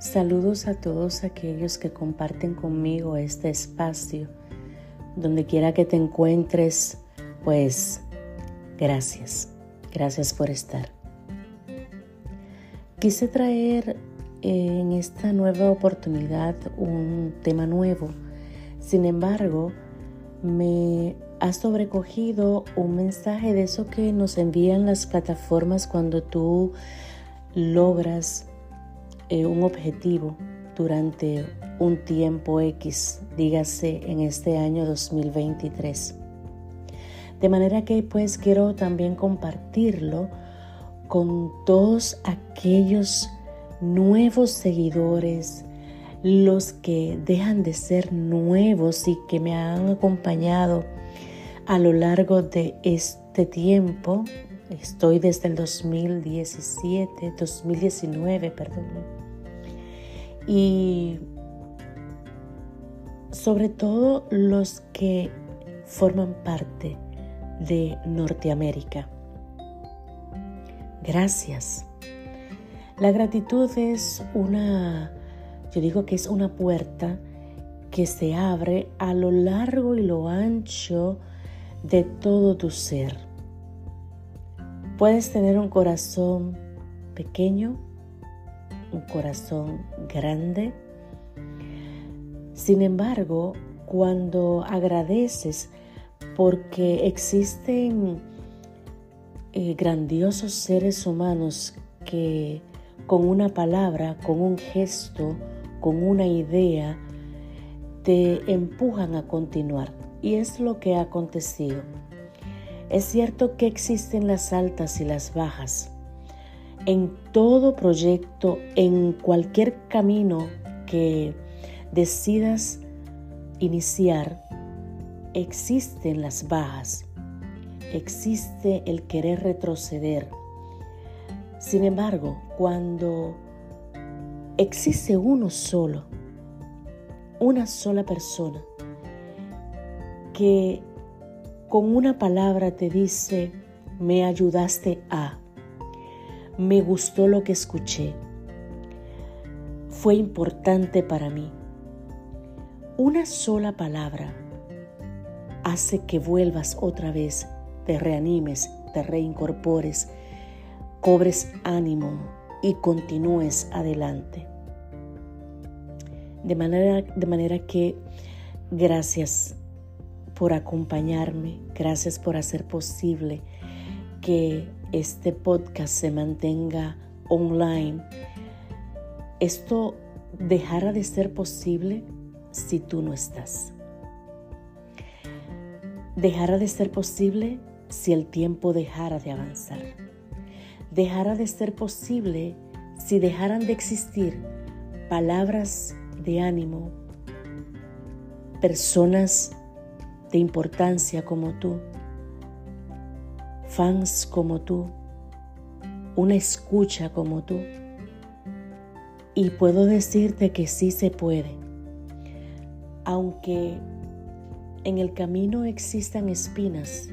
Saludos a todos aquellos que comparten conmigo este espacio. Donde quiera que te encuentres, pues gracias. Gracias por estar. Quise traer en esta nueva oportunidad un tema nuevo. Sin embargo, me ha sobrecogido un mensaje de eso que nos envían las plataformas cuando tú logras eh, un objetivo durante un tiempo X, dígase en este año 2023. De manera que pues quiero también compartirlo con todos aquellos nuevos seguidores, los que dejan de ser nuevos y que me han acompañado a lo largo de este tiempo. Estoy desde el 2017, 2019, perdón. Y sobre todo los que forman parte de Norteamérica. Gracias. La gratitud es una, yo digo que es una puerta que se abre a lo largo y lo ancho de todo tu ser. Puedes tener un corazón pequeño, un corazón grande. Sin embargo, cuando agradeces porque existen eh, grandiosos seres humanos que con una palabra, con un gesto, con una idea, te empujan a continuar. Y es lo que ha acontecido. Es cierto que existen las altas y las bajas. En todo proyecto, en cualquier camino que decidas iniciar, existen las bajas, existe el querer retroceder. Sin embargo, cuando existe uno solo, una sola persona, que con una palabra te dice, me ayudaste a, me gustó lo que escuché, fue importante para mí. Una sola palabra hace que vuelvas otra vez, te reanimes, te reincorpores, cobres ánimo y continúes adelante. De manera, de manera que gracias por acompañarme, gracias por hacer posible que este podcast se mantenga online. Esto dejará de ser posible si tú no estás. Dejará de ser posible si el tiempo dejara de avanzar. Dejará de ser posible si dejaran de existir palabras de ánimo, personas de importancia como tú, fans como tú, una escucha como tú. Y puedo decirte que sí se puede, aunque en el camino existan espinas,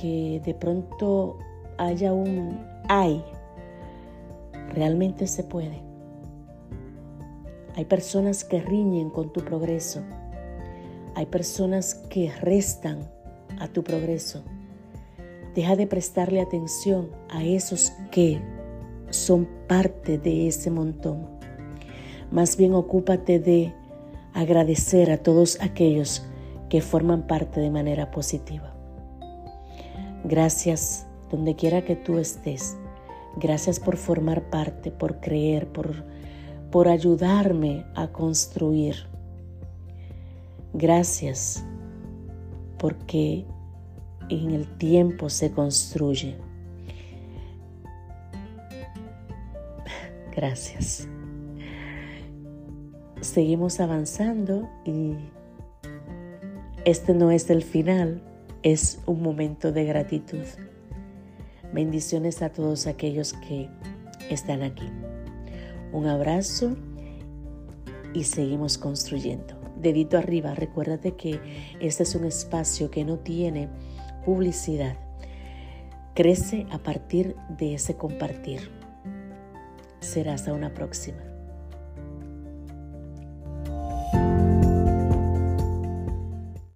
que de pronto haya un ay, realmente se puede. Hay personas que riñen con tu progreso hay personas que restan a tu progreso. Deja de prestarle atención a esos que son parte de ese montón. Más bien ocúpate de agradecer a todos aquellos que forman parte de manera positiva. Gracias donde quiera que tú estés. Gracias por formar parte, por creer, por, por ayudarme a construir Gracias porque en el tiempo se construye. Gracias. Seguimos avanzando y este no es el final, es un momento de gratitud. Bendiciones a todos aquellos que están aquí. Un abrazo y seguimos construyendo dedito arriba, recuérdate que este es un espacio que no tiene publicidad. Crece a partir de ese compartir. Será hasta una próxima.